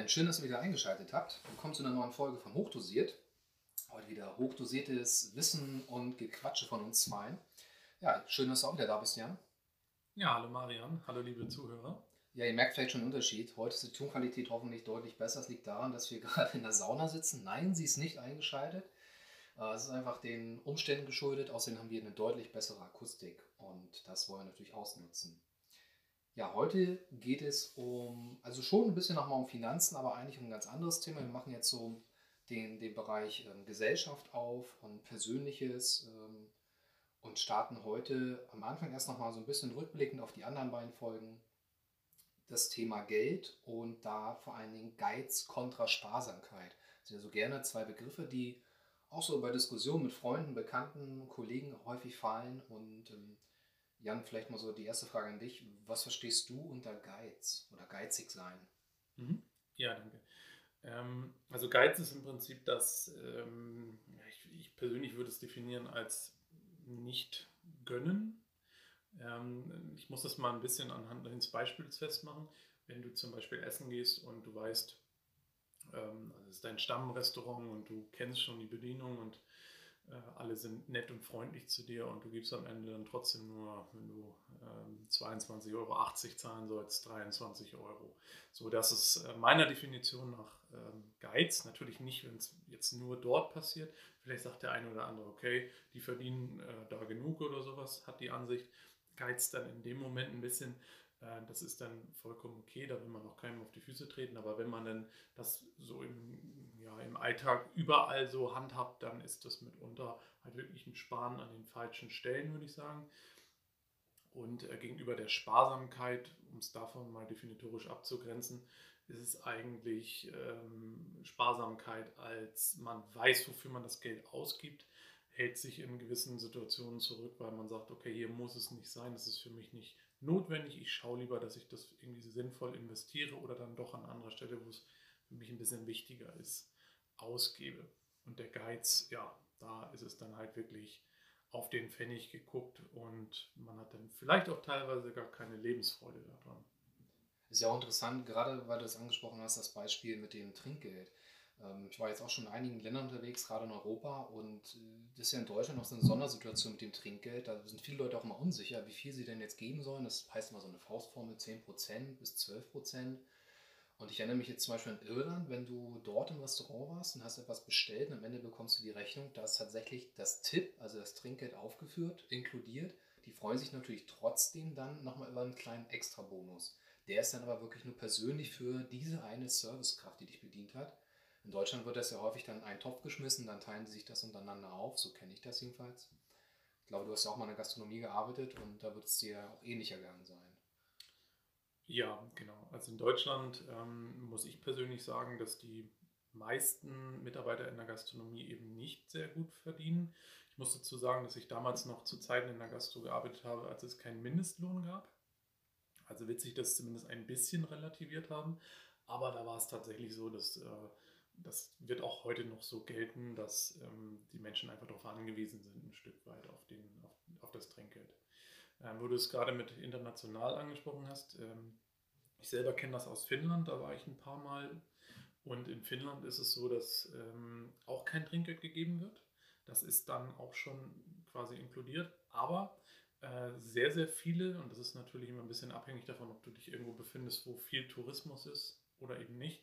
Moin, schön, dass ihr wieder eingeschaltet habt. Willkommen zu einer neuen Folge von Hochdosiert. Heute wieder hochdosiertes Wissen und Gequatsche von uns zwei. Ja, schön, dass du auch wieder da bist, Jan. Ja, hallo Marian, hallo liebe Zuhörer. Ja, ihr merkt vielleicht schon den Unterschied. Heute ist die Tonqualität hoffentlich deutlich besser. Es liegt daran, dass wir gerade in der Sauna sitzen. Nein, sie ist nicht eingeschaltet. Äh, es ist einfach den Umständen geschuldet. Außerdem haben wir eine deutlich bessere Akustik und das wollen wir natürlich ausnutzen. Ja, heute geht es um, also schon ein bisschen nochmal um Finanzen, aber eigentlich um ein ganz anderes Thema. Wir machen jetzt so den, den Bereich ähm, Gesellschaft auf und Persönliches ähm, und starten heute am Anfang erst nochmal so ein bisschen rückblickend auf die anderen beiden Folgen das Thema Geld und da vor allen Dingen Geiz kontra Sparsamkeit. Das sind ja so gerne zwei Begriffe, die auch so bei Diskussionen mit Freunden, Bekannten, Kollegen häufig fallen und ähm, Jan, vielleicht mal so die erste Frage an dich. Was verstehst du unter Geiz oder geizig sein? Mhm. Ja, danke. Ähm, also Geiz ist im Prinzip das, ähm, ich, ich, persönlich würde es definieren als nicht gönnen. Ähm, ich muss das mal ein bisschen anhand eines Beispiels festmachen. Wenn du zum Beispiel essen gehst und du weißt, ähm, also es ist dein Stammrestaurant und du kennst schon die Bedienung und äh, alle sind nett und freundlich zu dir und du gibst am Ende dann trotzdem nur, wenn du ähm, 22,80 Euro zahlen sollst, 23 Euro. So, das ist äh, meiner Definition nach ähm, Geiz. Natürlich nicht, wenn es jetzt nur dort passiert. Vielleicht sagt der eine oder andere, okay, die verdienen äh, da genug oder sowas, hat die Ansicht. Geiz dann in dem Moment ein bisschen, äh, das ist dann vollkommen okay, da will man auch keinem auf die Füße treten, aber wenn man dann das so im, ja, im Alltag überall so handhabt, dann ist das mitunter halt wirklich ein Sparen an den falschen Stellen, würde ich sagen. Und äh, gegenüber der Sparsamkeit, um es davon mal definitorisch abzugrenzen, ist es eigentlich ähm, Sparsamkeit, als man weiß, wofür man das Geld ausgibt, hält sich in gewissen Situationen zurück, weil man sagt, okay, hier muss es nicht sein, das ist für mich nicht notwendig. Ich schaue lieber, dass ich das irgendwie sinnvoll investiere oder dann doch an anderer Stelle, wo es für mich ein bisschen wichtiger ist, ausgebe. Und der Geiz, ja, da ist es dann halt wirklich auf den Pfennig geguckt und man hat dann vielleicht auch teilweise gar keine Lebensfreude daran. Ist ja auch interessant, gerade weil du es angesprochen hast, das Beispiel mit dem Trinkgeld. Ähm, ich war jetzt auch schon in einigen Ländern unterwegs, gerade in Europa, und äh, das ist ja in Deutschland noch so eine Sondersituation mit dem Trinkgeld. Da sind viele Leute auch immer unsicher, wie viel sie denn jetzt geben sollen. Das heißt immer so eine Faustformel 10% bis 12%. Und ich erinnere mich jetzt zum Beispiel an Irland, wenn du dort im Restaurant warst und hast etwas bestellt und am Ende bekommst du die Rechnung, da ist tatsächlich das Tipp, also das Trinkgeld aufgeführt, inkludiert. Die freuen sich natürlich trotzdem dann nochmal über einen kleinen Extra-Bonus. Der ist dann aber wirklich nur persönlich für diese eine Servicekraft, die dich bedient hat. In Deutschland wird das ja häufig dann in einen Topf geschmissen, dann teilen sie sich das untereinander auf, so kenne ich das jedenfalls. Ich glaube, du hast ja auch mal in der Gastronomie gearbeitet und da wird es dir auch ähnlicher gegangen sein. Ja, genau. Also in Deutschland ähm, muss ich persönlich sagen, dass die meisten Mitarbeiter in der Gastronomie eben nicht sehr gut verdienen. Ich muss dazu sagen, dass ich damals noch zu Zeiten in der Gastro gearbeitet habe, als es keinen Mindestlohn gab. Also wird sich das zumindest ein bisschen relativiert haben. Aber da war es tatsächlich so, dass äh, das wird auch heute noch so gelten, dass ähm, die Menschen einfach darauf angewiesen sind, ein Stück weit auf, den, auf, auf das Trinkgeld. Ähm, wo du es gerade mit international angesprochen hast, ähm, ich selber kenne das aus Finnland, da war ich ein paar Mal. Und in Finnland ist es so, dass ähm, auch kein Trinkgeld gegeben wird. Das ist dann auch schon quasi inkludiert. Aber äh, sehr, sehr viele, und das ist natürlich immer ein bisschen abhängig davon, ob du dich irgendwo befindest, wo viel Tourismus ist oder eben nicht,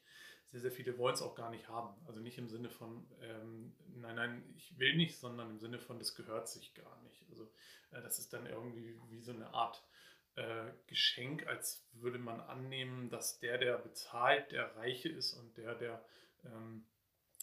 sehr, sehr viele wollen es auch gar nicht haben. Also nicht im Sinne von, ähm, nein, nein, ich will nicht, sondern im Sinne von, das gehört sich gar nicht. Also äh, das ist dann irgendwie wie so eine Art äh, Geschenk, als würde man annehmen, dass der, der bezahlt, der Reiche ist und der, der ähm,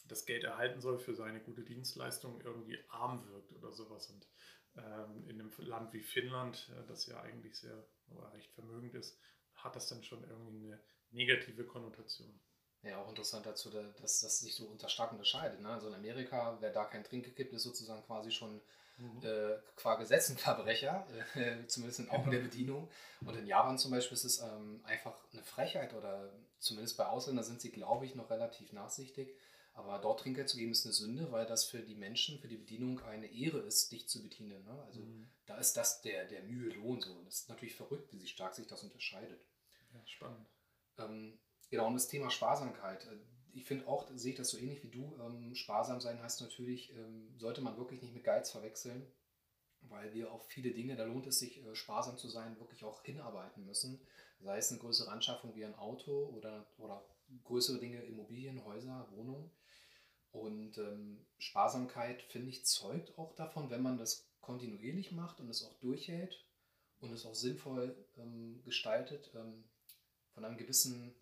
das Geld erhalten soll für seine gute Dienstleistung, irgendwie arm wirkt oder sowas. Und ähm, in einem Land wie Finnland, äh, das ja eigentlich sehr recht vermögend ist, hat das dann schon irgendwie eine negative Konnotation. Ja, auch interessant dazu, dass das sich so unter stark unterscheidet. Ne? Also in Amerika, wer da kein Trinkgeld gibt, ist sozusagen quasi schon mhm. äh, qua Gesetz ein Verbrecher, äh, zumindest auch in der Bedienung. Und in Japan zum Beispiel ist es ähm, einfach eine Frechheit oder zumindest bei Ausländern sind sie, glaube ich, noch relativ nachsichtig. Aber dort Trinkgeld zu geben ist eine Sünde, weil das für die Menschen, für die Bedienung eine Ehre ist, dich zu bedienen. Ne? Also mhm. da ist das der, der Mühe Lohn so. Und das ist natürlich verrückt, wie sich stark sich das unterscheidet. Ja, spannend. Ähm, Genau, und das Thema Sparsamkeit. Äh, ich finde auch, sehe ich das so ähnlich wie du. Ähm, sparsam sein heißt natürlich, ähm, sollte man wirklich nicht mit Geiz verwechseln, weil wir auf viele Dinge, da lohnt es sich, äh, sparsam zu sein, wirklich auch hinarbeiten müssen. Sei es eine größere Anschaffung wie ein Auto oder, oder größere Dinge, Immobilien, Häuser, Wohnungen. Und ähm, Sparsamkeit, finde ich, zeugt auch davon, wenn man das kontinuierlich macht und es auch durchhält und es auch sinnvoll ähm, gestaltet, ähm, von einem gewissen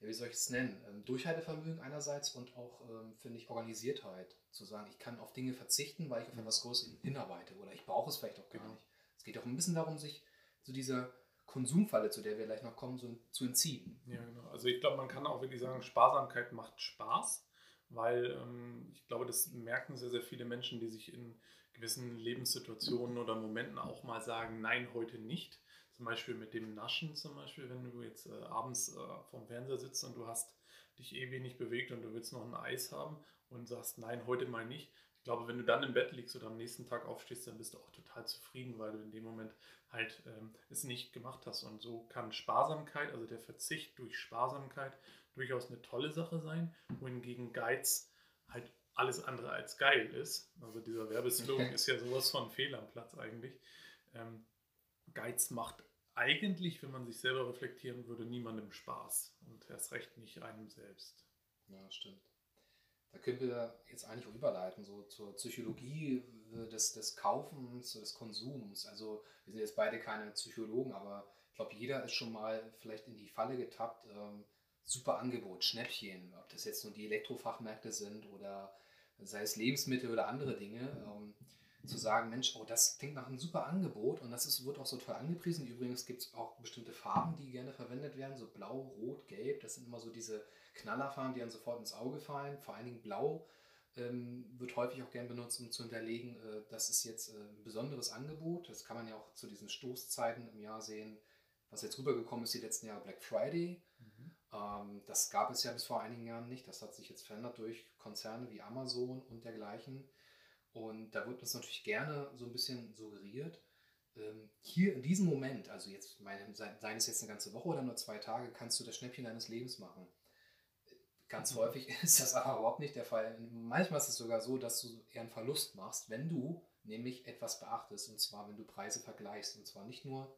wie soll ich es nennen, ähm, Durchhaltevermögen einerseits und auch, ähm, finde ich, Organisiertheit. Zu sagen, ich kann auf Dinge verzichten, weil ich auf mhm. etwas Großes hinarbeite oder ich brauche es vielleicht auch gar genau. nicht. Es geht auch ein bisschen darum, sich zu dieser Konsumfalle, zu der wir gleich noch kommen, so, zu entziehen. Ja, genau. Also ich glaube, man kann auch wirklich sagen, Sparsamkeit macht Spaß, weil ähm, ich glaube, das merken sehr, sehr viele Menschen, die sich in gewissen Lebenssituationen oder Momenten auch mal sagen, nein, heute nicht. Zum Beispiel mit dem Naschen zum Beispiel, wenn du jetzt äh, abends äh, vorm Fernseher sitzt und du hast dich eh wenig bewegt und du willst noch ein Eis haben und sagst, nein, heute mal nicht. Ich glaube, wenn du dann im Bett liegst oder am nächsten Tag aufstehst, dann bist du auch total zufrieden, weil du in dem Moment halt ähm, es nicht gemacht hast. Und so kann Sparsamkeit, also der Verzicht durch Sparsamkeit, durchaus eine tolle Sache sein, wohingegen Geiz halt alles andere als geil ist. Also dieser Werbeslogan ist ja sowas von Fehl am Platz eigentlich. Ähm, Geiz macht eigentlich, wenn man sich selber reflektieren würde, niemandem Spaß und erst recht nicht einem selbst. Ja, stimmt. Da können wir jetzt eigentlich auch überleiten, so zur Psychologie des, des Kaufens, des Konsums. Also wir sind jetzt beide keine Psychologen, aber ich glaube, jeder ist schon mal vielleicht in die Falle getappt. Ähm, super Angebot, Schnäppchen, ob das jetzt nur die Elektrofachmärkte sind oder sei es Lebensmittel oder andere Dinge. Ähm, zu sagen, Mensch, oh, das klingt nach einem super Angebot und das ist, wird auch so toll angepriesen. Übrigens gibt es auch bestimmte Farben, die gerne verwendet werden, so blau, rot, gelb. Das sind immer so diese Knallerfarben, die dann sofort ins Auge fallen. Vor allen Dingen blau ähm, wird häufig auch gern benutzt, um zu hinterlegen, äh, das ist jetzt äh, ein besonderes Angebot. Das kann man ja auch zu diesen Stoßzeiten im Jahr sehen, was jetzt rübergekommen ist die letzten Jahre Black Friday. Mhm. Ähm, das gab es ja bis vor einigen Jahren nicht. Das hat sich jetzt verändert durch Konzerne wie Amazon und dergleichen. Und da wird uns natürlich gerne so ein bisschen suggeriert, ähm, hier in diesem Moment, also jetzt, meine, seien es jetzt eine ganze Woche oder nur zwei Tage, kannst du das Schnäppchen deines Lebens machen. Ganz mhm. häufig ist das aber überhaupt nicht der Fall. Manchmal ist es sogar so, dass du eher einen Verlust machst, wenn du nämlich etwas beachtest, und zwar wenn du Preise vergleichst. Und zwar nicht nur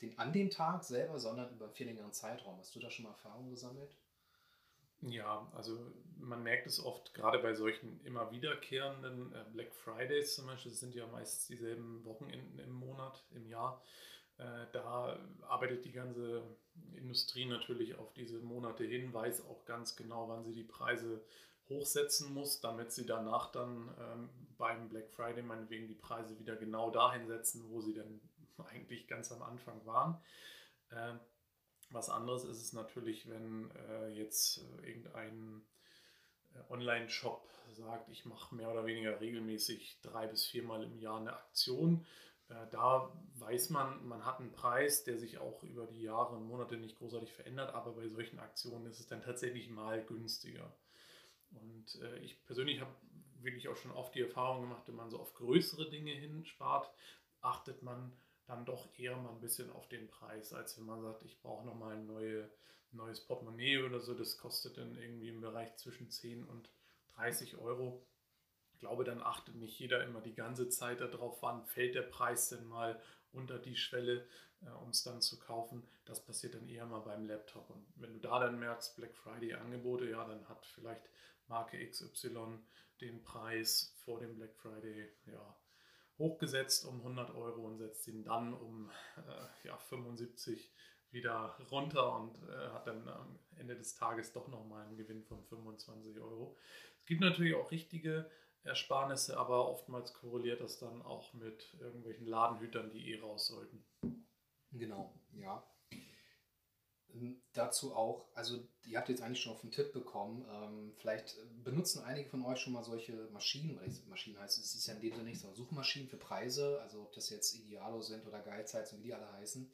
den, an dem Tag selber, sondern über einen viel längeren Zeitraum. Hast du da schon mal Erfahrungen gesammelt? Ja, also man merkt es oft, gerade bei solchen immer wiederkehrenden äh, Black Fridays zum Beispiel, das sind ja meist dieselben Wochenenden im Monat, im Jahr. Äh, da arbeitet die ganze Industrie natürlich auf diese Monate hin, weiß auch ganz genau, wann sie die Preise hochsetzen muss, damit sie danach dann ähm, beim Black Friday meinetwegen die Preise wieder genau dahin setzen, wo sie dann eigentlich ganz am Anfang waren. Ähm, was anderes ist es natürlich, wenn äh, jetzt äh, irgendein äh, Online-Shop sagt, ich mache mehr oder weniger regelmäßig drei bis viermal im Jahr eine Aktion. Äh, da weiß man, man hat einen Preis, der sich auch über die Jahre und Monate nicht großartig verändert, aber bei solchen Aktionen ist es dann tatsächlich mal günstiger. Und äh, ich persönlich habe wirklich auch schon oft die Erfahrung gemacht, wenn man so auf größere Dinge hinspart, achtet man dann doch eher mal ein bisschen auf den Preis, als wenn man sagt, ich brauche nochmal ein neue, neues Portemonnaie oder so. Das kostet dann irgendwie im Bereich zwischen 10 und 30 Euro. Ich glaube, dann achtet nicht jeder immer die ganze Zeit darauf, wann fällt der Preis denn mal unter die Schwelle, äh, um es dann zu kaufen. Das passiert dann eher mal beim Laptop. Und wenn du da dann merkst, Black Friday Angebote, ja, dann hat vielleicht Marke XY den Preis vor dem Black Friday, ja, hochgesetzt um 100 Euro und setzt ihn dann um äh, ja, 75 wieder runter und äh, hat dann am Ende des Tages doch nochmal einen Gewinn von 25 Euro. Es gibt natürlich auch richtige Ersparnisse, aber oftmals korreliert das dann auch mit irgendwelchen Ladenhütern, die eh raus sollten. Genau, ja. Dazu auch, also ihr habt jetzt eigentlich schon auf einen Tipp bekommen, ähm, vielleicht benutzen einige von euch schon mal solche Maschinen, oder Maschinen heißt es, ist ja in dem Sinne nichts, aber Suchmaschinen für Preise, also ob das jetzt Idealo sind oder Geizheiz und wie die alle heißen.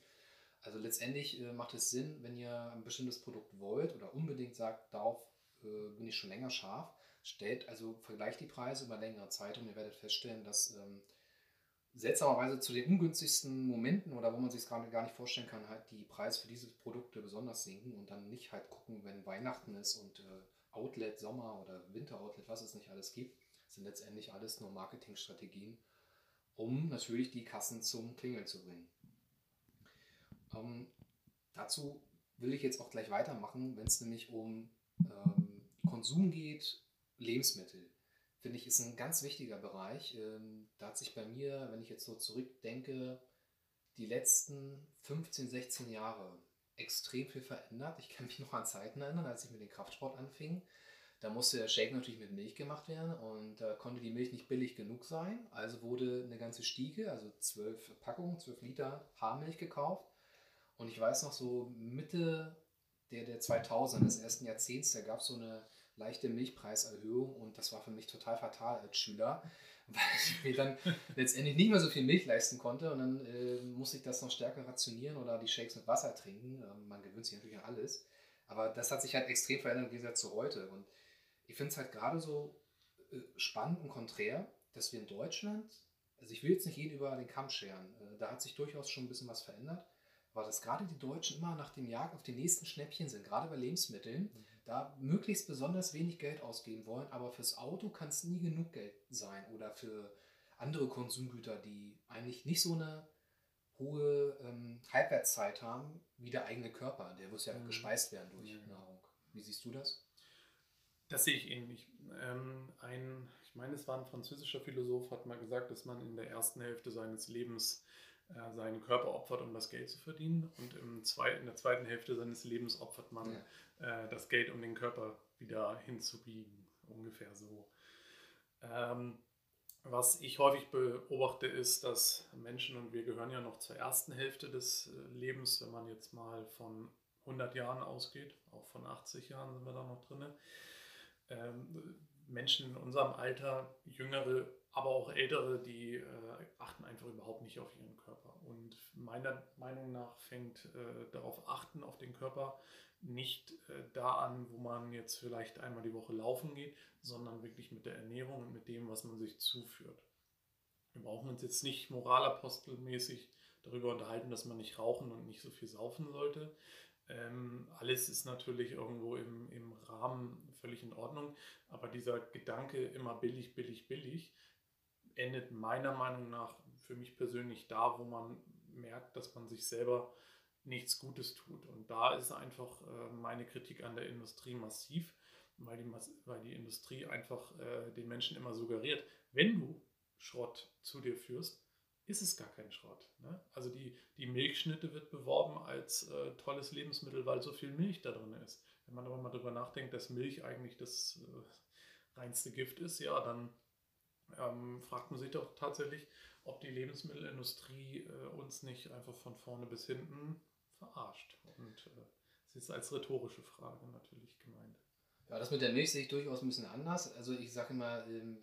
Also letztendlich äh, macht es Sinn, wenn ihr ein bestimmtes Produkt wollt oder unbedingt sagt, darauf äh, bin ich schon länger scharf, stellt, also vergleicht die Preise über längere Zeit und ihr werdet feststellen, dass ähm, seltsamerweise zu den ungünstigsten Momenten oder wo man sich es gerade gar nicht vorstellen kann, halt die Preise für diese Produkte besonders sinken und dann nicht halt gucken, wenn Weihnachten ist und äh, Outlet, Sommer oder Winter-Outlet, was es nicht alles gibt, sind letztendlich alles nur Marketingstrategien, um natürlich die Kassen zum Klingeln zu bringen. Ähm, dazu will ich jetzt auch gleich weitermachen, wenn es nämlich um ähm, Konsum geht, Lebensmittel finde ich, ist ein ganz wichtiger Bereich. Ähm, da hat sich bei mir, wenn ich jetzt so zurückdenke, die letzten 15, 16 Jahre extrem viel verändert. Ich kann mich noch an Zeiten erinnern, als ich mit dem Kraftsport anfing. Da musste der Shake natürlich mit Milch gemacht werden und da konnte die Milch nicht billig genug sein. Also wurde eine ganze Stiege, also zwölf Packungen, zwölf Liter Haarmilch gekauft. Und ich weiß noch so Mitte der, der 2000 des ersten Jahrzehnts, da gab es so eine leichte Milchpreiserhöhung und das war für mich total fatal als Schüler, weil ich mir dann letztendlich nicht mehr so viel Milch leisten konnte und dann äh, musste ich das noch stärker rationieren oder die Shakes mit Wasser trinken. Ähm, man gewöhnt sich natürlich an alles, aber das hat sich halt extrem verändert im Gegensatz zu heute und ich finde es halt gerade so äh, spannend und konträr, dass wir in Deutschland, also ich will jetzt nicht jeden über den Kamm scheren, äh, da hat sich durchaus schon ein bisschen was verändert, aber dass gerade die Deutschen immer nach dem Jagd auf die nächsten Schnäppchen sind, gerade bei Lebensmitteln. Mhm da möglichst besonders wenig Geld ausgeben wollen, aber fürs Auto kann es nie genug Geld sein oder für andere Konsumgüter, die eigentlich nicht so eine hohe ähm, Halbwertszeit haben wie der eigene Körper. Der muss ja mhm. gespeist werden durch mhm. Nahrung. Wie siehst du das? Das sehe ich ähnlich. Ähm, ein, ich meine, es war ein französischer Philosoph, hat mal gesagt, dass man in der ersten Hälfte seines Lebens äh, seinen Körper opfert, um das Geld zu verdienen. Und im zweiten, in der zweiten Hälfte seines Lebens opfert man ja äh, das Geld, um den Körper wieder hinzubiegen. Ungefähr so. Ähm, was ich häufig beobachte, ist, dass Menschen, und wir gehören ja noch zur ersten Hälfte des äh, Lebens, wenn man jetzt mal von 100 Jahren ausgeht, auch von 80 Jahren sind wir da noch drin, ähm, Menschen in unserem Alter, jüngere, aber auch ältere, die äh, achten einfach überhaupt nicht auf ihren Körper. Und meiner Meinung nach fängt äh, darauf achten, auf den Körper, nicht äh, da an, wo man jetzt vielleicht einmal die Woche laufen geht, sondern wirklich mit der Ernährung und mit dem, was man sich zuführt. Wir brauchen uns jetzt nicht moralapostelmäßig darüber unterhalten, dass man nicht rauchen und nicht so viel saufen sollte. Ähm, alles ist natürlich irgendwo im, im Rahmen völlig in Ordnung, aber dieser Gedanke immer billig, billig, billig endet meiner Meinung nach für mich persönlich da, wo man merkt, dass man sich selber nichts Gutes tut. Und da ist einfach äh, meine Kritik an der Industrie massiv, weil die, weil die Industrie einfach äh, den Menschen immer suggeriert, wenn du Schrott zu dir führst, ist es gar kein Schrott. Ne? Also die, die Milchschnitte wird beworben als äh, tolles Lebensmittel, weil so viel Milch da drin ist. Wenn man aber mal darüber nachdenkt, dass Milch eigentlich das äh, reinste Gift ist, ja, dann ähm, fragt man sich doch tatsächlich, ob die Lebensmittelindustrie äh, uns nicht einfach von vorne bis hinten verarscht. Und äh, es ist als rhetorische Frage natürlich gemeint. Ja, das mit der Milch sehe ich durchaus ein bisschen anders. Also ich sage immer, ähm,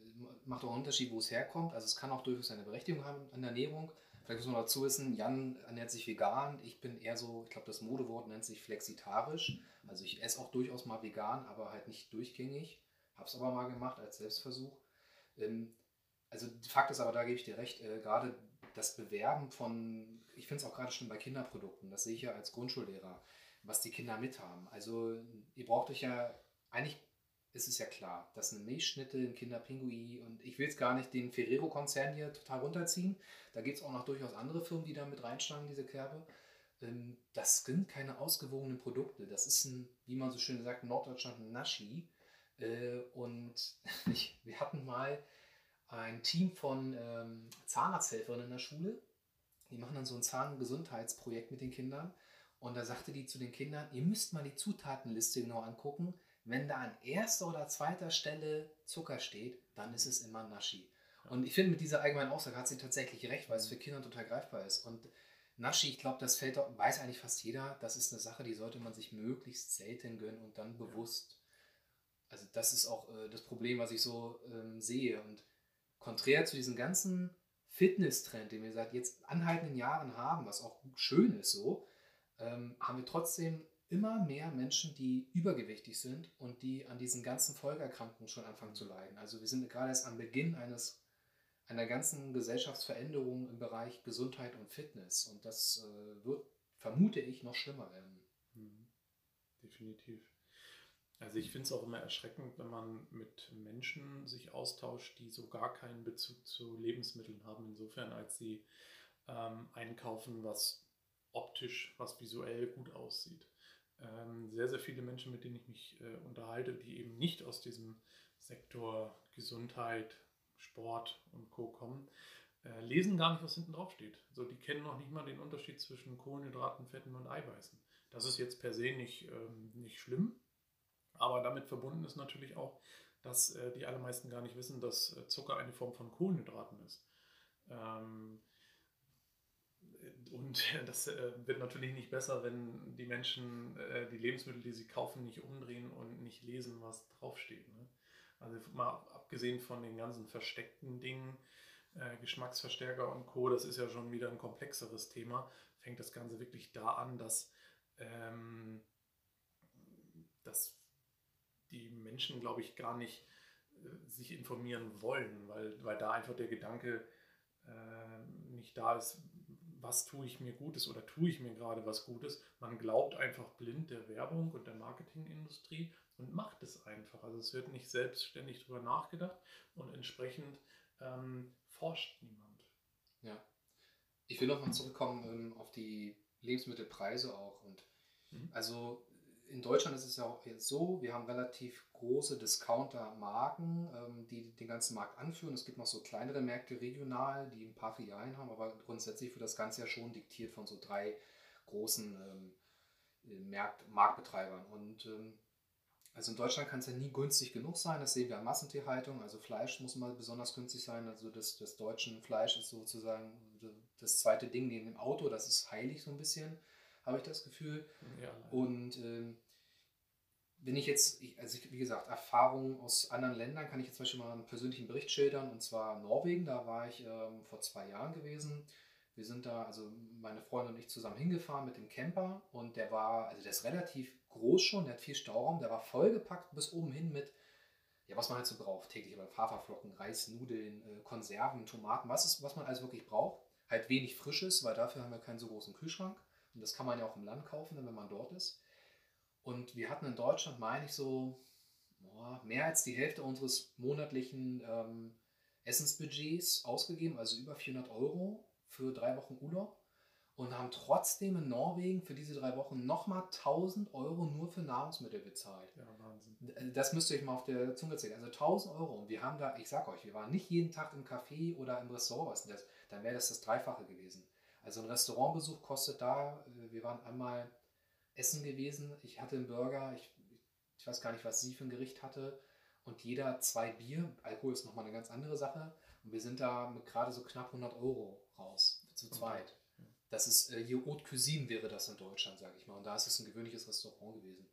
macht auch einen Unterschied, wo es herkommt. Also es kann auch durchaus eine Berechtigung haben an der Ernährung. Vielleicht muss man dazu wissen, Jan ernährt sich vegan. Ich bin eher so, ich glaube, das Modewort nennt sich flexitarisch. Also ich esse auch durchaus mal vegan, aber halt nicht durchgängig. Habe es aber mal gemacht als Selbstversuch. Ähm, also Fakt ist aber, da gebe ich dir recht, äh, gerade das Bewerben von, ich finde es auch gerade schon bei Kinderprodukten, das sehe ich ja als Grundschullehrer, was die Kinder mithaben. Also ihr braucht euch ja, eigentlich ist es ja klar, dass eine Milchschnitte, ein Kinderpingui und ich will jetzt gar nicht den Ferrero-Konzern hier total runterziehen. Da gibt es auch noch durchaus andere Firmen, die da mit reinschlagen, diese Kerbe. Ähm, das sind keine ausgewogenen Produkte. Das ist ein, wie man so schön sagt, in Norddeutschland ein Naschi. Äh, und wir hatten mal ein Team von ähm, Zahnarzthelferinnen in der Schule. Die machen dann so ein Zahngesundheitsprojekt mit den Kindern. Und da sagte die zu den Kindern, ihr müsst mal die Zutatenliste genau angucken. Wenn da an erster oder zweiter Stelle Zucker steht, dann ist es immer Naschi. Und ich finde, mit dieser allgemeinen Aussage hat sie tatsächlich recht, weil es für Kinder total greifbar ist. Und Naschi, ich glaube, das fällt, weiß eigentlich fast jeder, das ist eine Sache, die sollte man sich möglichst selten gönnen und dann bewusst. Also das ist auch äh, das Problem, was ich so ähm, sehe. Und konträr zu diesem ganzen Fitness-Trend, den wir seit jetzt anhaltenden Jahren haben, was auch schön ist so, ähm, haben wir trotzdem immer mehr Menschen, die übergewichtig sind und die an diesen ganzen Folgeerkrankungen schon anfangen zu leiden. Also wir sind gerade erst am Beginn eines, einer ganzen Gesellschaftsveränderung im Bereich Gesundheit und Fitness. Und das äh, wird, vermute ich, noch schlimmer werden. Mhm. Definitiv. Also ich finde es auch immer erschreckend, wenn man mit Menschen sich austauscht, die so gar keinen Bezug zu Lebensmitteln haben, insofern als sie ähm, einkaufen, was optisch, was visuell gut aussieht. Ähm, sehr, sehr viele Menschen, mit denen ich mich äh, unterhalte, die eben nicht aus diesem Sektor Gesundheit, Sport und Co. kommen, äh, lesen gar nicht, was hinten drauf steht. So, die kennen noch nicht mal den Unterschied zwischen Kohlenhydraten, Fetten und Eiweißen. Das ist jetzt per se nicht, ähm, nicht schlimm, aber damit verbunden ist natürlich auch, dass äh, die allermeisten gar nicht wissen, dass äh, Zucker eine Form von Kohlenhydraten ist. Ähm, und das äh, wird natürlich nicht besser, wenn die Menschen äh, die Lebensmittel, die sie kaufen, nicht umdrehen und nicht lesen, was draufsteht. Ne? Also mal abgesehen von den ganzen versteckten Dingen, äh, Geschmacksverstärker und Co., das ist ja schon wieder ein komplexeres Thema, fängt das Ganze wirklich da an, dass, ähm, dass die Menschen, glaube ich, gar nicht äh, sich informieren wollen, weil, weil da einfach der Gedanke äh, nicht da ist, was tue ich mir Gutes oder tue ich mir gerade was Gutes. Man glaubt einfach blind der Werbung und der Marketingindustrie und macht es einfach. Also es wird nicht selbstständig darüber nachgedacht und entsprechend ähm, forscht niemand. Ja. Ich will nochmal zurückkommen ähm, auf die Lebensmittelpreise auch. Und mhm. also in Deutschland ist es ja auch jetzt so, wir haben relativ große Discounter-Marken, ähm, die den ganzen Markt anführen. Es gibt noch so kleinere Märkte regional, die ein paar Filialen haben, aber grundsätzlich wird das Ganze ja schon diktiert von so drei großen ähm, Markt Marktbetreibern. Und ähm, also in Deutschland kann es ja nie günstig genug sein, das sehen wir an Massentierhaltung. Also Fleisch muss mal besonders günstig sein. Also das, das deutsche Fleisch ist sozusagen das zweite Ding neben dem Auto, das ist heilig so ein bisschen habe ich das Gefühl. Ja. Und ähm, wenn ich jetzt, also ich, wie gesagt, Erfahrungen aus anderen Ländern kann ich jetzt zum Beispiel mal einen persönlichen Bericht schildern, und zwar Norwegen, da war ich ähm, vor zwei Jahren gewesen. Wir sind da, also meine Freundin und ich zusammen hingefahren mit dem Camper und der war, also der ist relativ groß schon, der hat viel Stauraum, der war vollgepackt bis oben hin mit, ja, was man halt so braucht, täglich aber Haferflocken, Reis, Nudeln, äh, Konserven, Tomaten, was, ist, was man also wirklich braucht. Halt wenig Frisches, weil dafür haben wir keinen so großen Kühlschrank. Und das kann man ja auch im Land kaufen, wenn man dort ist. Und wir hatten in Deutschland, meine ich, so boah, mehr als die Hälfte unseres monatlichen ähm, Essensbudgets ausgegeben, also über 400 Euro für drei Wochen Urlaub. Und haben trotzdem in Norwegen für diese drei Wochen nochmal 1000 Euro nur für Nahrungsmittel bezahlt. Ja, Wahnsinn. Das müsst ihr euch mal auf der Zunge zählen. Also 1000 Euro. Und wir haben da, ich sag euch, wir waren nicht jeden Tag im Café oder im Restaurant. Was das? Dann wäre das das Dreifache gewesen. Also ein Restaurantbesuch kostet da, äh, wir waren einmal essen gewesen, ich hatte einen Burger, ich, ich weiß gar nicht, was sie für ein Gericht hatte. Und jeder zwei Bier, Alkohol ist nochmal eine ganz andere Sache. Und wir sind da mit gerade so knapp 100 Euro raus, zu zweit. Das ist, äh, hier Haute Cuisine wäre das in Deutschland, sage ich mal. Und da ist es ein gewöhnliches Restaurant gewesen.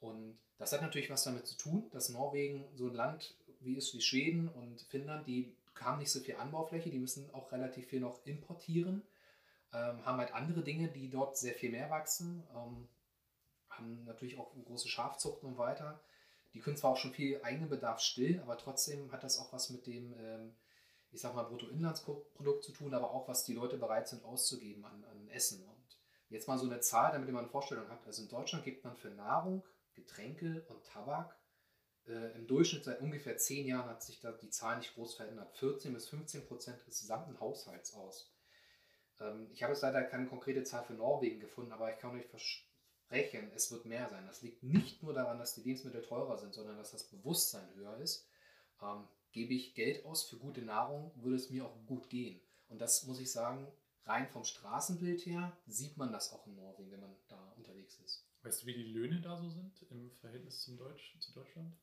Und das hat natürlich was damit zu tun, dass Norwegen so ein Land wie ist wie Schweden und Finnland, die haben nicht so viel Anbaufläche, die müssen auch relativ viel noch importieren ähm, haben halt andere Dinge, die dort sehr viel mehr wachsen, ähm, haben natürlich auch große Schafzuchten und weiter. Die können zwar auch schon viel eigenen Bedarf stillen, aber trotzdem hat das auch was mit dem, ähm, ich sag mal, Bruttoinlandsprodukt zu tun, aber auch was die Leute bereit sind auszugeben an, an Essen. Und jetzt mal so eine Zahl, damit ihr mal eine Vorstellung habt. Also in Deutschland gibt man für Nahrung, Getränke und Tabak äh, im Durchschnitt seit ungefähr zehn Jahren hat sich da die Zahl nicht groß verändert. 14 bis 15 Prozent des gesamten Haushalts aus. Ähm, ich habe jetzt leider keine konkrete Zahl für Norwegen gefunden, aber ich kann euch versprechen, es wird mehr sein. Das liegt nicht nur daran, dass die Lebensmittel teurer sind, sondern dass das Bewusstsein höher ist. Ähm, gebe ich Geld aus für gute Nahrung, würde es mir auch gut gehen. Und das muss ich sagen, rein vom Straßenbild her sieht man das auch in Norwegen, wenn man da unterwegs ist. Weißt du, wie die Löhne da so sind im Verhältnis zum Deutsch, zu Deutschland?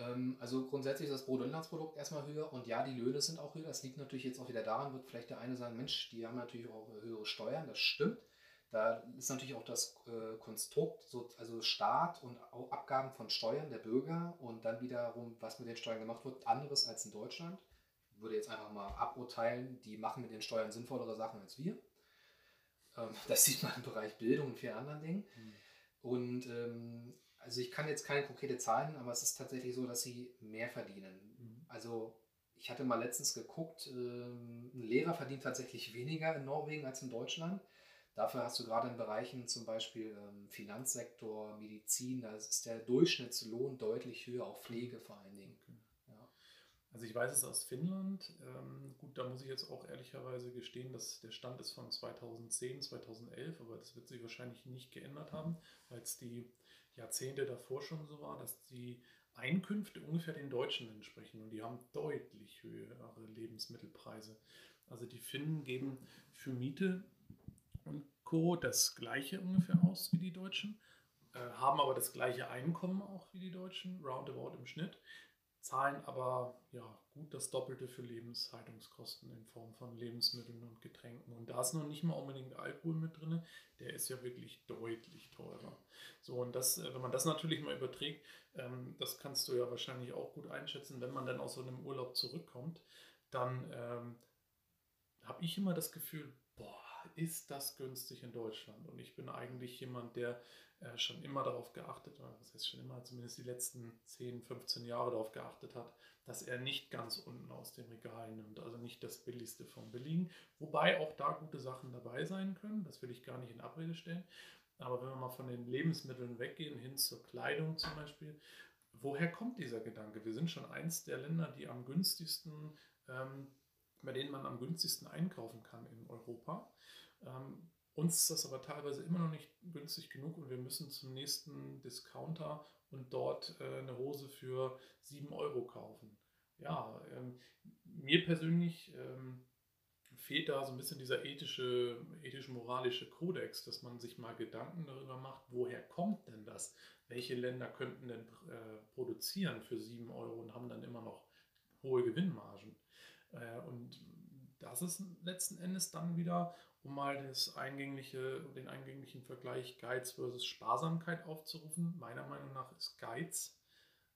Ähm, also grundsätzlich ist das Bruttoinlandsprodukt erstmal höher und ja, die Löhne sind auch höher. Das liegt natürlich jetzt auch wieder daran, wird vielleicht der eine sagen, Mensch, die haben natürlich auch höhere Steuern, das stimmt. Da ist natürlich auch das äh, Konstrukt, so, also Staat und Abgaben von Steuern der Bürger und dann wiederum, was mit den Steuern gemacht wird, anderes als in Deutschland. Ich würde jetzt einfach mal aburteilen, die machen mit den Steuern sinnvollere Sachen als wir. Ähm, das sieht man im Bereich Bildung und vielen anderen Dingen. Mhm. Und ähm, also ich kann jetzt keine konkrete Zahlen, aber es ist tatsächlich so, dass sie mehr verdienen. Mhm. Also ich hatte mal letztens geguckt, ähm, ein Lehrer verdient tatsächlich weniger in Norwegen als in Deutschland. Dafür hast du gerade in Bereichen zum Beispiel ähm, Finanzsektor, Medizin, da ist der Durchschnittslohn deutlich höher, auch Pflege vor allen Dingen. Okay. Ja. Also ich weiß es aus Finnland. Ähm, gut, da muss ich jetzt auch ehrlicherweise gestehen, dass der Stand ist von 2010, 2011, aber das wird sich wahrscheinlich nicht geändert haben, weil es die Jahrzehnte davor schon so war, dass die Einkünfte ungefähr den Deutschen entsprechen und die haben deutlich höhere Lebensmittelpreise. Also die Finnen geben für Miete und Co. das gleiche ungefähr aus wie die Deutschen, äh, haben aber das gleiche Einkommen auch wie die Deutschen, roundabout im Schnitt, zahlen aber ja, gut das Doppelte für Lebenshaltungskosten in Form von Lebensmitteln und Getränken. Und da ist noch nicht mal unbedingt Alkohol mit drin, der ist ja wirklich deutlich teurer. So, und das, äh, wenn man das natürlich mal überträgt, ähm, das kannst du ja wahrscheinlich auch gut einschätzen, wenn man dann aus so einem Urlaub zurückkommt, dann ähm, habe ich immer das Gefühl, boah, ist das günstig in Deutschland? Und ich bin eigentlich jemand, der äh, schon immer darauf geachtet, oder was heißt schon immer, zumindest die letzten 10, 15 Jahre darauf geachtet hat, dass er nicht ganz unten aus dem Regal nimmt, also nicht das Billigste vom Billigen. Wobei auch da gute Sachen dabei sein können, das will ich gar nicht in Abrede stellen. Aber wenn wir mal von den Lebensmitteln weggehen, hin zur Kleidung zum Beispiel, woher kommt dieser Gedanke? Wir sind schon eins der Länder, die am günstigsten ähm, bei denen man am günstigsten einkaufen kann in Europa. Ähm, uns ist das aber teilweise immer noch nicht günstig genug und wir müssen zum nächsten Discounter und dort äh, eine Hose für 7 Euro kaufen. Ja, ähm, mir persönlich ähm, fehlt da so ein bisschen dieser ethische, ethisch-moralische Kodex, dass man sich mal Gedanken darüber macht, woher kommt denn das? Welche Länder könnten denn äh, produzieren für 7 Euro und haben dann immer noch hohe Gewinnmargen? Äh, und das ist letzten Endes dann wieder, um mal das eingängliche, den eingänglichen Vergleich Geiz versus Sparsamkeit aufzurufen. Meiner Meinung nach ist Geiz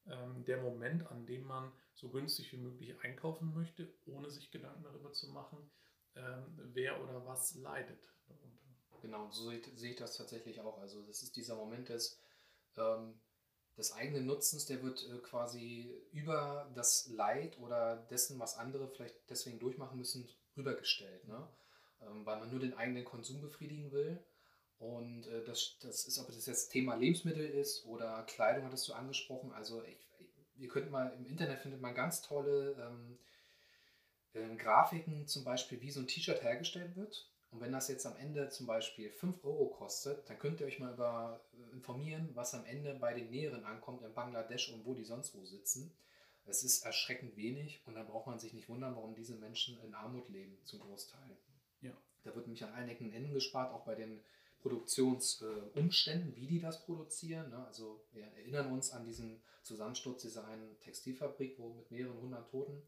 ähm, der Moment, an dem man so günstig wie möglich einkaufen möchte, ohne sich Gedanken darüber zu machen, ähm, wer oder was leidet darunter. Genau, so sehe ich das tatsächlich auch. Also das ist dieser Moment des ähm, des eigenen Nutzens, der wird äh, quasi über das Leid oder dessen, was andere vielleicht deswegen durchmachen müssen, rübergestellt. Ne? Ähm, weil man nur den eigenen Konsum befriedigen will. Und äh, das, das ist, ob das jetzt Thema Lebensmittel ist oder Kleidung, hattest du angesprochen. Also ich, ihr könnt mal im Internet findet man ganz tolle ähm, äh, Grafiken, zum Beispiel, wie so ein T-Shirt hergestellt wird. Und wenn das jetzt am Ende zum Beispiel 5 Euro kostet, dann könnt ihr euch mal über, äh, informieren, was am Ende bei den Näheren ankommt in Bangladesch und wo die sonst wo sitzen. Es ist erschreckend wenig und dann braucht man sich nicht wundern, warum diese Menschen in Armut leben, zum Großteil. Ja. Da wird nämlich an allen Ecken Enden gespart, auch bei den Produktionsumständen, äh, wie die das produzieren. Ne? Also wir erinnern uns an diesen Zusammensturz dieser einen Textilfabrik, wo mit mehreren hundert Toten.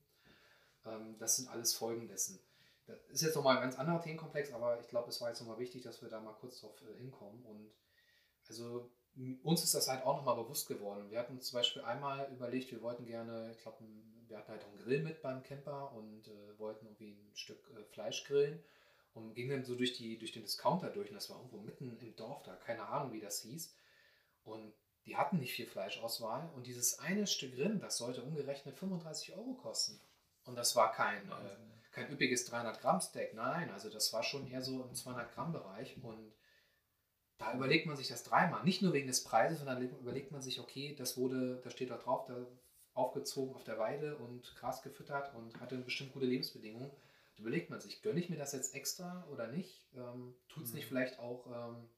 Ähm, das sind alles Folgen dessen. Das ist jetzt nochmal ein ganz anderer Themenkomplex, aber ich glaube, es war jetzt nochmal wichtig, dass wir da mal kurz drauf äh, hinkommen. Und also uns ist das halt auch nochmal bewusst geworden. Wir hatten zum Beispiel einmal überlegt, wir wollten gerne, ich glaube, wir hatten halt auch einen Grill mit beim Camper und äh, wollten irgendwie ein Stück äh, Fleisch grillen und gingen dann so durch, die, durch den Discounter durch und das war irgendwo mitten im Dorf da, keine Ahnung, wie das hieß. Und die hatten nicht viel Fleischauswahl und dieses eine Stück Rind, das sollte umgerechnet 35 Euro kosten. Und das war kein, äh, kein üppiges 300 Gramm Steak, nein, also das war schon eher so im 200 Gramm Bereich und da überlegt man sich das dreimal, nicht nur wegen des Preises, sondern überlegt man sich, okay, das wurde, da steht da drauf, da aufgezogen auf der Weide und Gras gefüttert und hatte bestimmt gute Lebensbedingungen. Überlegt man sich, gönne ich mir das jetzt extra oder nicht? Ähm, Tut es mhm. nicht vielleicht auch, ähm,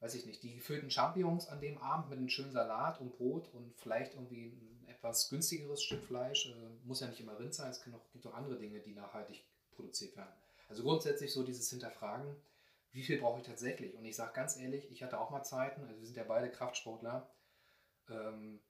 weiß ich nicht, die gefüllten Champignons an dem Abend mit einem schönen Salat und Brot und vielleicht irgendwie ein etwas günstigeres Stück Fleisch. Äh, muss ja nicht immer Rind sein, es auch, gibt auch andere Dinge, die nachhaltig produziert werden. Also grundsätzlich so dieses Hinterfragen, wie viel brauche ich tatsächlich? Und ich sage ganz ehrlich, ich hatte auch mal Zeiten, also wir sind ja beide Kraftsportler, ähm,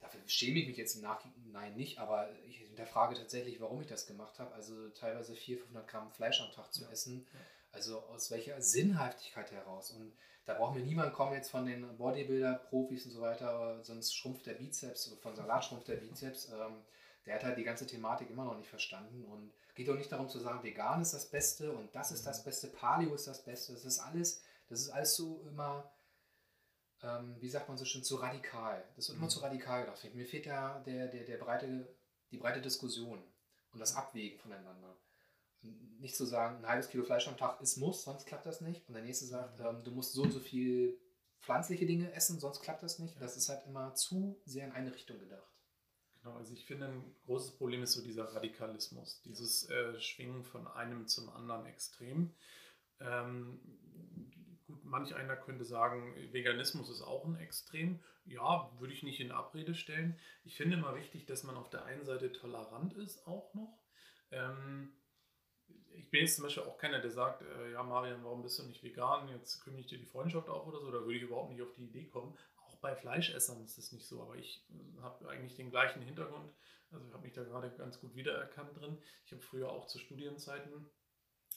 dafür schäme ich mich jetzt im Nachhinein nicht, aber ich hinterfrage tatsächlich, warum ich das gemacht habe. Also teilweise 400, 500 Gramm Fleisch am Tag zu ja. essen. Also aus welcher Sinnhaftigkeit heraus? Und da braucht mir niemand kommen jetzt von den Bodybuilder-Profis und so weiter, sonst schrumpft der Bizeps, von Salat schrumpft der Bizeps. Ähm, der hat halt die ganze Thematik immer noch nicht verstanden und geht auch nicht darum zu sagen, vegan ist das Beste und das ist das mhm. Beste, Paleo ist das Beste. Das ist alles, das ist alles so immer, ähm, wie sagt man so schön, zu radikal. Das wird mhm. immer zu radikal gedacht. Mir fehlt ja der, der, der breite, die breite Diskussion. und das Abwägen voneinander. Nicht zu sagen, ein halbes Kilo Fleisch am Tag ist muss, sonst klappt das nicht. Und der nächste sagt, ähm, du musst so und so viel pflanzliche Dinge essen, sonst klappt das nicht. Das ist halt immer zu sehr in eine Richtung gedacht. Genau, also ich finde, ein großes Problem ist so dieser Radikalismus, dieses äh, Schwingen von einem zum anderen Extrem. Ähm, manch einer könnte sagen, Veganismus ist auch ein Extrem. Ja, würde ich nicht in Abrede stellen. Ich finde immer wichtig, dass man auf der einen Seite tolerant ist, auch noch. Ähm, ich bin jetzt zum Beispiel auch keiner, der sagt, äh, ja Marian, warum bist du nicht vegan? Jetzt kündige ich dir die Freundschaft auf oder so. Da würde ich überhaupt nicht auf die Idee kommen. Auch bei Fleischessern ist das nicht so. Aber ich äh, habe eigentlich den gleichen Hintergrund. Also ich habe mich da gerade ganz gut wiedererkannt drin. Ich habe früher auch zu Studienzeiten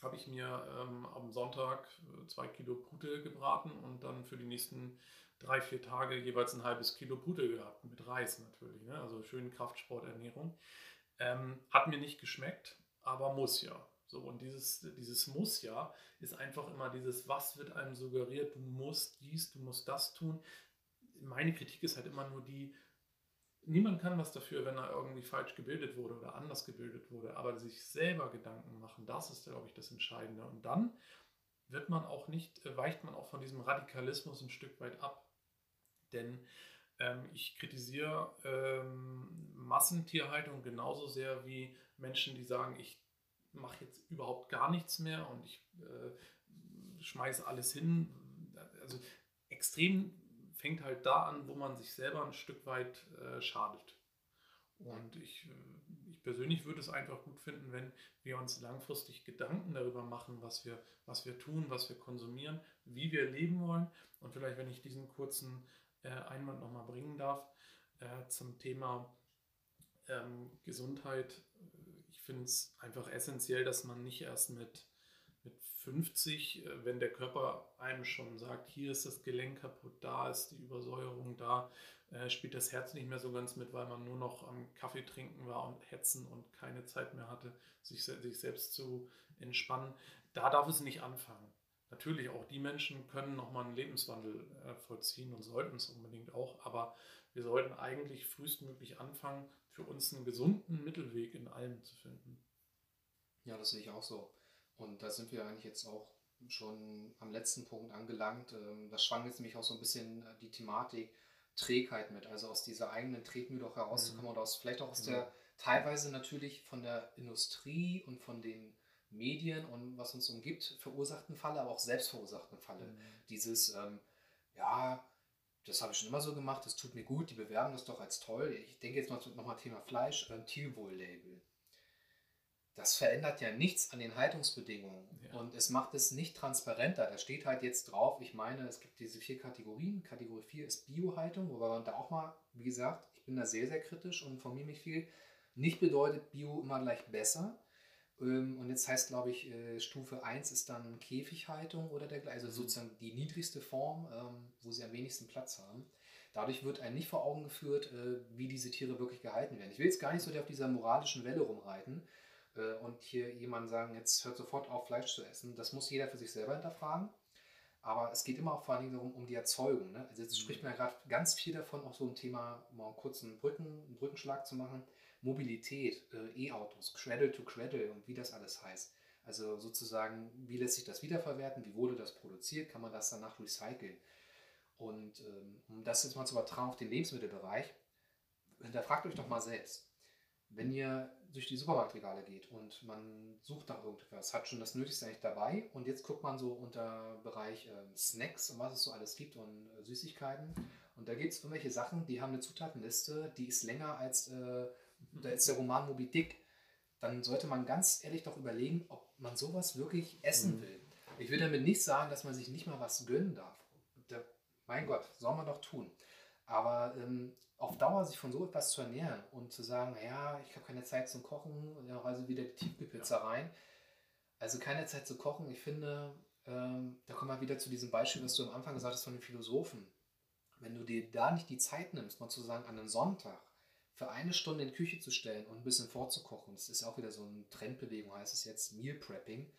habe ich mir ähm, am Sonntag äh, zwei Kilo Pute gebraten und dann für die nächsten drei, vier Tage jeweils ein halbes Kilo Pute gehabt, mit Reis natürlich, ne? also schön Kraftsporternährung. Ähm, hat mir nicht geschmeckt, aber muss ja. So, und dieses, dieses Muss ja ist einfach immer dieses, was wird einem suggeriert, du musst dies, du musst das tun. Meine Kritik ist halt immer nur die, niemand kann was dafür, wenn er irgendwie falsch gebildet wurde oder anders gebildet wurde, aber sich selber Gedanken machen, das ist, glaube ich, das Entscheidende. Und dann wird man auch nicht, äh, weicht man auch von diesem Radikalismus ein Stück weit ab. Denn ähm, ich kritisiere ähm, Massentierhaltung genauso sehr wie Menschen, die sagen, ich mache jetzt überhaupt gar nichts mehr und ich äh, schmeiße alles hin. Also extrem fängt halt da an, wo man sich selber ein Stück weit äh, schadet. Und ich, äh, ich persönlich würde es einfach gut finden, wenn wir uns langfristig Gedanken darüber machen, was wir, was wir tun, was wir konsumieren, wie wir leben wollen. Und vielleicht, wenn ich diesen kurzen äh, Einwand nochmal bringen darf, äh, zum Thema ähm, Gesundheit finde es einfach essentiell, dass man nicht erst mit, mit 50, äh, wenn der Körper einem schon sagt, hier ist das Gelenk kaputt, da ist die Übersäuerung, da äh, spielt das Herz nicht mehr so ganz mit, weil man nur noch am Kaffee trinken war und hetzen und keine Zeit mehr hatte, sich, sich selbst zu entspannen. Da darf es nicht anfangen. Natürlich, auch die Menschen können nochmal einen Lebenswandel äh, vollziehen und sollten es unbedingt auch, aber wir sollten eigentlich frühestmöglich anfangen, für uns einen gesunden Mittelweg in allem zu finden. Ja, das sehe ich auch so. Und da sind wir eigentlich jetzt auch schon am letzten Punkt angelangt. Ähm, das schwang jetzt nämlich auch so ein bisschen äh, die Thematik Trägheit mit, also aus dieser eigenen Tretmühle auch herauszukommen mhm. oder aus, vielleicht auch aus mhm. der teilweise natürlich von der Industrie und von den Medien und was uns umgibt verursachten Falle, aber auch selbst verursachten Falle. Mhm. Dieses, ähm, ja, das habe ich schon immer so gemacht, das tut mir gut, die bewerben das doch als toll. Ich denke jetzt mal nochmal Thema Fleisch, äh, Tierwohl-Label. Das verändert ja nichts an den Haltungsbedingungen ja. und es macht es nicht transparenter. Da steht halt jetzt drauf, ich meine, es gibt diese vier Kategorien. Kategorie 4 ist Biohaltung, wobei man da auch mal, wie gesagt, ich bin da sehr, sehr kritisch und informiere mich viel. Nicht bedeutet Bio immer gleich besser. Ähm, und jetzt heißt, glaube ich, äh, Stufe 1 ist dann Käfighaltung oder dergleichen, also mhm. sozusagen die niedrigste Form, ähm, wo sie am wenigsten Platz haben. Dadurch wird einem nicht vor Augen geführt, äh, wie diese Tiere wirklich gehalten werden. Ich will jetzt gar nicht so auf dieser moralischen Welle rumreiten äh, und hier jemand sagen, jetzt hört sofort auf, Fleisch zu essen. Das muss jeder für sich selber hinterfragen. Aber es geht immer auch vor allen Dingen darum, um die Erzeugung. Ne? Also jetzt spricht man ja gerade ganz viel davon, auch so ein Thema, um einen kurzen Brücken, einen Brückenschlag zu machen Mobilität, äh, E-Autos, Cradle to Cradle und wie das alles heißt. Also sozusagen, wie lässt sich das wiederverwerten, wie wurde das produziert, kann man das danach recyceln. Und ähm, um das jetzt mal zu übertragen auf den Lebensmittelbereich, hinterfragt euch doch mal selbst. Wenn ihr durch die Supermarktregale geht und man sucht nach irgendwas, hat schon das Nötigste eigentlich dabei und jetzt guckt man so unter Bereich äh, Snacks und was es so alles gibt und äh, Süßigkeiten und da gibt es irgendwelche Sachen, die haben eine Zutatenliste, die ist länger als äh, da ist der Roman Moby Dick, dann sollte man ganz ehrlich doch überlegen, ob man sowas wirklich essen mhm. will. Ich will damit nicht sagen, dass man sich nicht mal was gönnen darf. Der, mein Gott, soll man doch tun. Aber ähm, auf Dauer sich von so etwas zu ernähren und zu sagen, ja, ich habe keine Zeit zum Kochen, ja, also wieder die Tiefkühlpizza ja. rein. Also keine Zeit zu kochen, ich finde, ähm, da kommen wir wieder zu diesem Beispiel, was du am Anfang gesagt hast von den Philosophen. Wenn du dir da nicht die Zeit nimmst, mal zu sagen, an einem Sonntag, für eine Stunde in die Küche zu stellen und ein bisschen vorzukochen. Das ist auch wieder so eine Trendbewegung, heißt es jetzt Meal Prepping.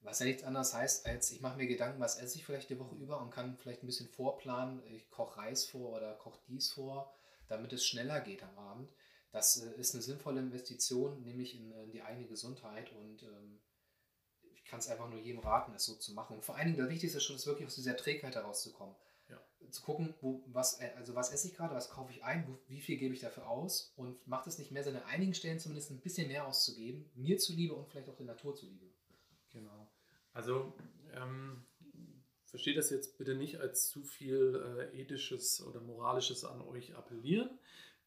Was ja nichts anderes heißt, als ich mache mir Gedanken, was esse ich vielleicht die Woche über und kann vielleicht ein bisschen vorplanen. Ich koche Reis vor oder koche dies vor, damit es schneller geht am Abend. das äh, ist eine sinnvolle Investition, nämlich in, in die eigene Gesundheit und ähm, ich kann es einfach nur jedem raten, es so zu machen. Und vor allen Dingen der wichtigste Schritt ist wirklich aus dieser Trägheit herauszukommen. Ja. Zu gucken, wo, was, äh, also was esse ich gerade, was kaufe ich ein, wo, wie viel gebe ich dafür aus und macht es nicht mehr Sinn, an einigen Stellen zumindest ein bisschen mehr auszugeben, mir zuliebe und vielleicht auch der Natur zuliebe. Genau. Also ähm, verstehe das jetzt bitte nicht als zu viel äh, ethisches oder moralisches an euch appellieren.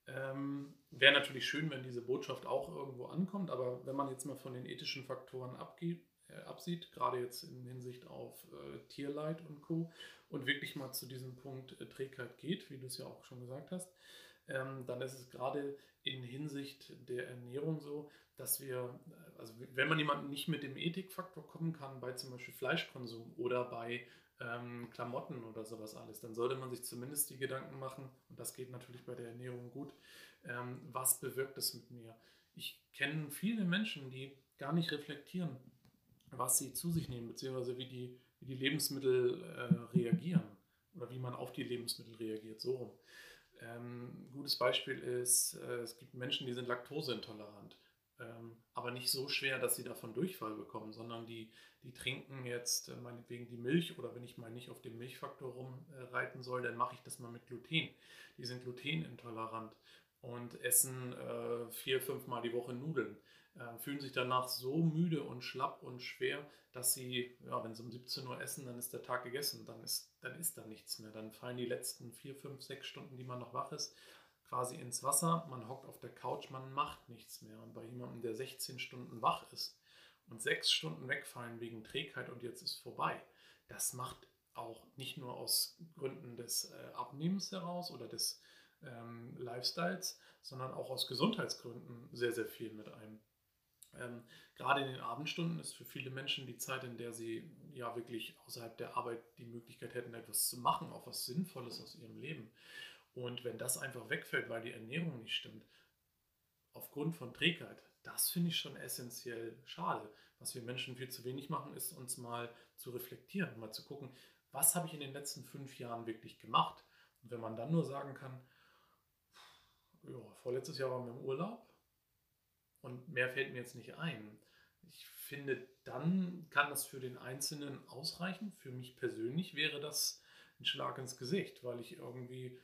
Ähm, Wäre natürlich schön, wenn diese Botschaft auch irgendwo ankommt, aber wenn man jetzt mal von den ethischen Faktoren abgeht, äh, absieht, gerade jetzt in Hinsicht auf äh, Tierleid und Co. und wirklich mal zu diesem Punkt äh, Trägheit geht, wie du es ja auch schon gesagt hast, ähm, dann ist es gerade in Hinsicht der Ernährung so, dass wir, äh, also wenn man jemanden nicht mit dem Ethikfaktor kommen kann, bei zum Beispiel Fleischkonsum oder bei ähm, Klamotten oder sowas alles, dann sollte man sich zumindest die Gedanken machen, und das geht natürlich bei der Ernährung gut, ähm, was bewirkt es mit mir? Ich kenne viele Menschen, die gar nicht reflektieren, was sie zu sich nehmen, beziehungsweise wie die, wie die Lebensmittel äh, reagieren oder wie man auf die Lebensmittel reagiert, so rum. Ähm, gutes Beispiel ist, äh, es gibt Menschen, die sind laktoseintolerant ähm, aber nicht so schwer, dass sie davon Durchfall bekommen, sondern die, die trinken jetzt äh, meinetwegen die Milch oder wenn ich mal nicht auf dem Milchfaktor rumreiten soll, dann mache ich das mal mit Gluten. Die sind glutenintolerant und essen äh, vier, fünf Mal die Woche Nudeln. Äh, fühlen sich danach so müde und schlapp und schwer, dass sie, ja, wenn sie um 17 Uhr essen, dann ist der Tag gegessen, dann ist, dann ist da nichts mehr. Dann fallen die letzten vier, fünf, sechs Stunden, die man noch wach ist, quasi ins Wasser, man hockt auf der Couch, man macht nichts mehr. Und bei jemandem, der 16 Stunden wach ist und sechs Stunden wegfallen wegen Trägheit und jetzt ist vorbei, das macht auch nicht nur aus Gründen des äh, Abnehmens heraus oder des ähm, Lifestyles, sondern auch aus Gesundheitsgründen sehr, sehr viel mit einem. Ähm, gerade in den Abendstunden ist für viele Menschen die Zeit, in der sie ja wirklich außerhalb der Arbeit die Möglichkeit hätten, etwas zu machen, auch was Sinnvolles aus ihrem Leben. Und wenn das einfach wegfällt, weil die Ernährung nicht stimmt, aufgrund von Trägheit, das finde ich schon essentiell schade. Was wir Menschen viel zu wenig machen, ist uns mal zu reflektieren, mal zu gucken, was habe ich in den letzten fünf Jahren wirklich gemacht. Und wenn man dann nur sagen kann, ja, vorletztes Jahr waren wir im Urlaub und mehr fällt mir jetzt nicht ein. Ich finde, dann kann das für den Einzelnen ausreichen. Für mich persönlich wäre das ein Schlag ins Gesicht, weil ich irgendwie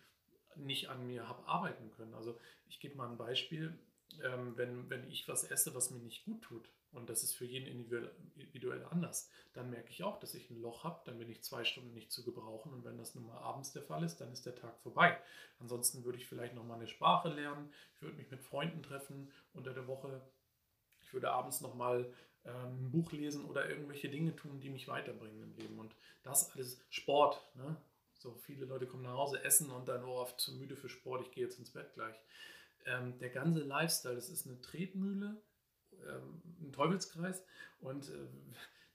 nicht an mir habe arbeiten können. Also ich gebe mal ein Beispiel, ähm, wenn, wenn ich was esse, was mir nicht gut tut, und das ist für jeden individuell, anders, dann merke ich auch, dass ich ein Loch habe, dann bin ich zwei Stunden nicht zu gebrauchen und wenn das nun mal abends der Fall ist, dann ist der Tag vorbei. Ansonsten würde ich vielleicht noch mal eine Sprache lernen, ich würde mich mit Freunden treffen unter der Woche, ich würde abends noch mal ähm, ein Buch lesen oder irgendwelche Dinge tun, die mich weiterbringen im Leben und das alles Sport, ne? So viele Leute kommen nach Hause, essen und dann oh, oft zu müde für Sport, ich gehe jetzt ins Bett gleich. Ähm, der ganze Lifestyle, das ist eine Tretmühle, ein Teufelskreis und äh,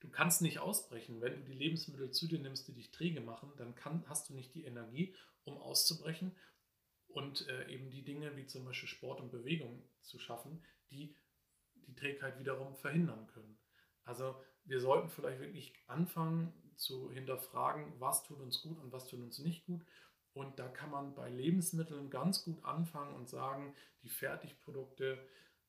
du kannst nicht ausbrechen. Wenn du die Lebensmittel zu dir nimmst, die dich träge machen, dann kann, hast du nicht die Energie, um auszubrechen und äh, eben die Dinge wie zum Beispiel Sport und Bewegung zu schaffen, die die Trägheit wiederum verhindern können. Also wir sollten vielleicht wirklich anfangen, zu hinterfragen, was tut uns gut und was tut uns nicht gut. Und da kann man bei Lebensmitteln ganz gut anfangen und sagen, die Fertigprodukte,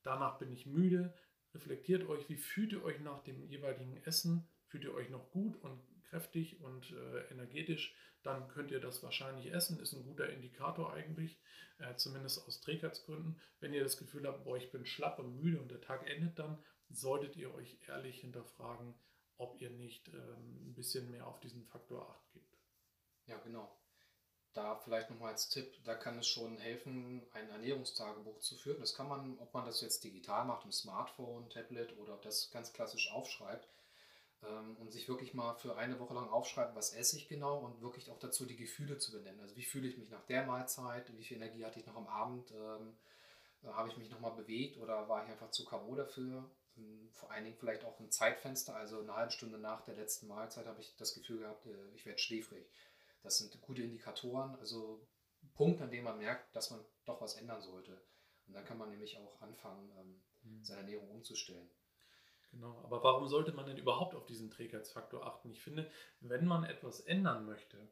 danach bin ich müde. Reflektiert euch, wie fühlt ihr euch nach dem jeweiligen Essen? Fühlt ihr euch noch gut und kräftig und äh, energetisch? Dann könnt ihr das wahrscheinlich essen. Ist ein guter Indikator eigentlich, äh, zumindest aus Trägheitsgründen. Wenn ihr das Gefühl habt, boah, ich bin schlapp und müde und der Tag endet dann, solltet ihr euch ehrlich hinterfragen, ob ihr nicht ähm, ein bisschen mehr auf diesen Faktor 8 gebt. Ja, genau. Da vielleicht nochmal als Tipp, da kann es schon helfen, ein Ernährungstagebuch zu führen. Das kann man, ob man das jetzt digital macht, im Smartphone, Tablet oder ob das ganz klassisch aufschreibt ähm, und sich wirklich mal für eine Woche lang aufschreiben, was esse ich genau und wirklich auch dazu die Gefühle zu benennen. Also wie fühle ich mich nach der Mahlzeit, wie viel Energie hatte ich noch am Abend, ähm, habe ich mich nochmal bewegt oder war ich einfach zu K.O. dafür vor allen Dingen vielleicht auch ein Zeitfenster, also eine halbe Stunde nach der letzten Mahlzeit habe ich das Gefühl gehabt, äh, ich werde schläfrig. Das sind gute Indikatoren, also Punkt, an dem man merkt, dass man doch was ändern sollte. Und dann kann man nämlich auch anfangen, ähm, mhm. seine Ernährung umzustellen. Genau, aber warum sollte man denn überhaupt auf diesen Trägheitsfaktor achten? Ich finde, wenn man etwas ändern möchte,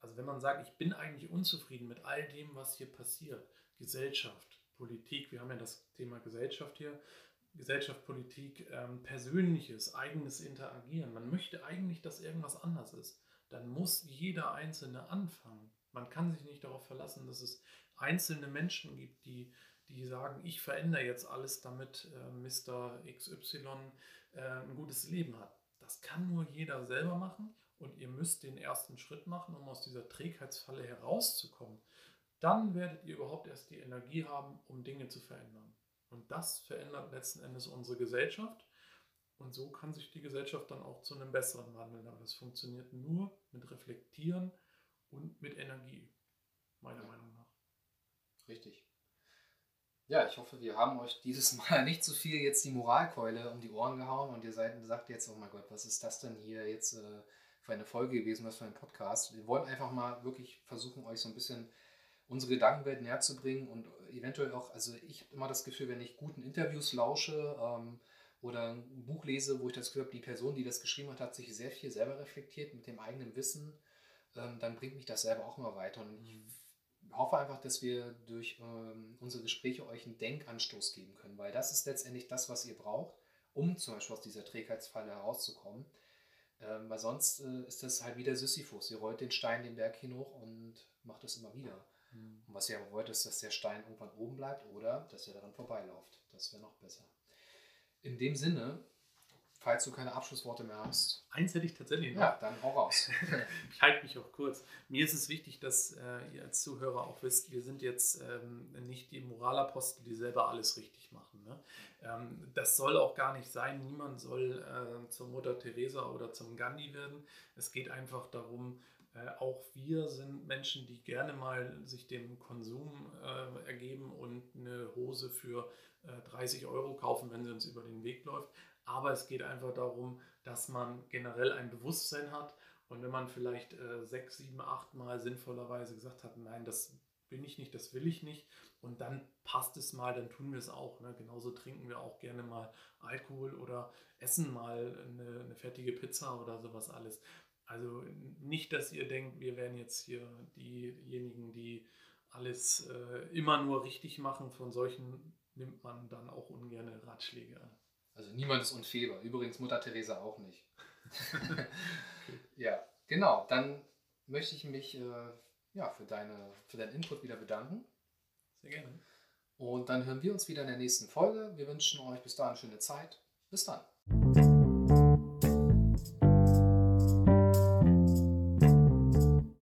also wenn man sagt, ich bin eigentlich unzufrieden mit all dem, was hier passiert, Gesellschaft, Politik, wir haben ja das Thema Gesellschaft hier, Gesellschaft, Politik, ähm, persönliches, eigenes Interagieren. Man möchte eigentlich, dass irgendwas anders ist. Dann muss jeder Einzelne anfangen. Man kann sich nicht darauf verlassen, dass es einzelne Menschen gibt, die, die sagen, ich verändere jetzt alles, damit äh, Mr. XY äh, ein gutes Leben hat. Das kann nur jeder selber machen und ihr müsst den ersten Schritt machen, um aus dieser Trägheitsfalle herauszukommen. Dann werdet ihr überhaupt erst die Energie haben, um Dinge zu verändern. Und das verändert letzten Endes unsere Gesellschaft. Und so kann sich die Gesellschaft dann auch zu einem besseren wandeln. Aber das funktioniert nur mit Reflektieren und mit Energie, meiner Meinung nach. Richtig. Ja, ich hoffe, wir haben euch dieses Mal nicht zu so viel jetzt die Moralkeule um die Ohren gehauen und ihr seid, sagt jetzt, oh mein Gott, was ist das denn hier jetzt äh, für eine Folge gewesen, was für ein Podcast. Wir wollen einfach mal wirklich versuchen, euch so ein bisschen unsere Gedankenwelt näher zu bringen und eventuell auch, also ich habe immer das Gefühl, wenn ich guten Interviews lausche ähm, oder ein Buch lese, wo ich das Gefühl habe, die Person, die das geschrieben hat, hat sich sehr viel selber reflektiert mit dem eigenen Wissen, ähm, dann bringt mich das selber auch immer weiter. Und ich hoffe einfach, dass wir durch ähm, unsere Gespräche euch einen Denkanstoß geben können, weil das ist letztendlich das, was ihr braucht, um zum Beispiel aus dieser Trägheitsfalle herauszukommen. Ähm, weil sonst äh, ist das halt wieder Sisyphus. Ihr rollt den Stein den Berg hinhoch und macht das immer wieder. Mhm. Und was ihr aber wollt, ist, dass der Stein irgendwann oben bleibt oder dass ihr daran vorbeilauft. Das wäre noch besser. In dem Sinne, falls du keine Abschlussworte mehr hast. Eins hätte ich tatsächlich noch. Ja, dann hau raus. ich halte mich auch kurz. Mir ist es wichtig, dass äh, ihr als Zuhörer auch wisst, wir sind jetzt ähm, nicht die Moralapostel, die selber alles richtig machen. Ne? Ähm, das soll auch gar nicht sein. Niemand soll äh, zur Mutter Teresa oder zum Gandhi werden. Es geht einfach darum, äh, auch wir sind Menschen, die gerne mal sich dem Konsum äh, ergeben und eine Hose für 30 äh, Euro kaufen, wenn sie uns über den Weg läuft. Aber es geht einfach darum, dass man generell ein Bewusstsein hat und wenn man vielleicht äh, sechs, sieben, acht Mal sinnvollerweise gesagt hat, nein, das bin ich nicht, das will ich nicht, und dann passt es mal, dann tun wir es auch. Ne? Genauso trinken wir auch gerne mal Alkohol oder essen mal eine, eine fertige Pizza oder sowas alles. Also nicht, dass ihr denkt, wir wären jetzt hier diejenigen, die alles äh, immer nur richtig machen. Von solchen nimmt man dann auch ungern Ratschläge an. Also niemand ist unfehlbar. Übrigens Mutter Teresa auch nicht. ja, genau. Dann möchte ich mich äh, ja, für, deine, für deinen Input wieder bedanken. Sehr gerne. Und dann hören wir uns wieder in der nächsten Folge. Wir wünschen euch bis dahin eine schöne Zeit. Bis dann.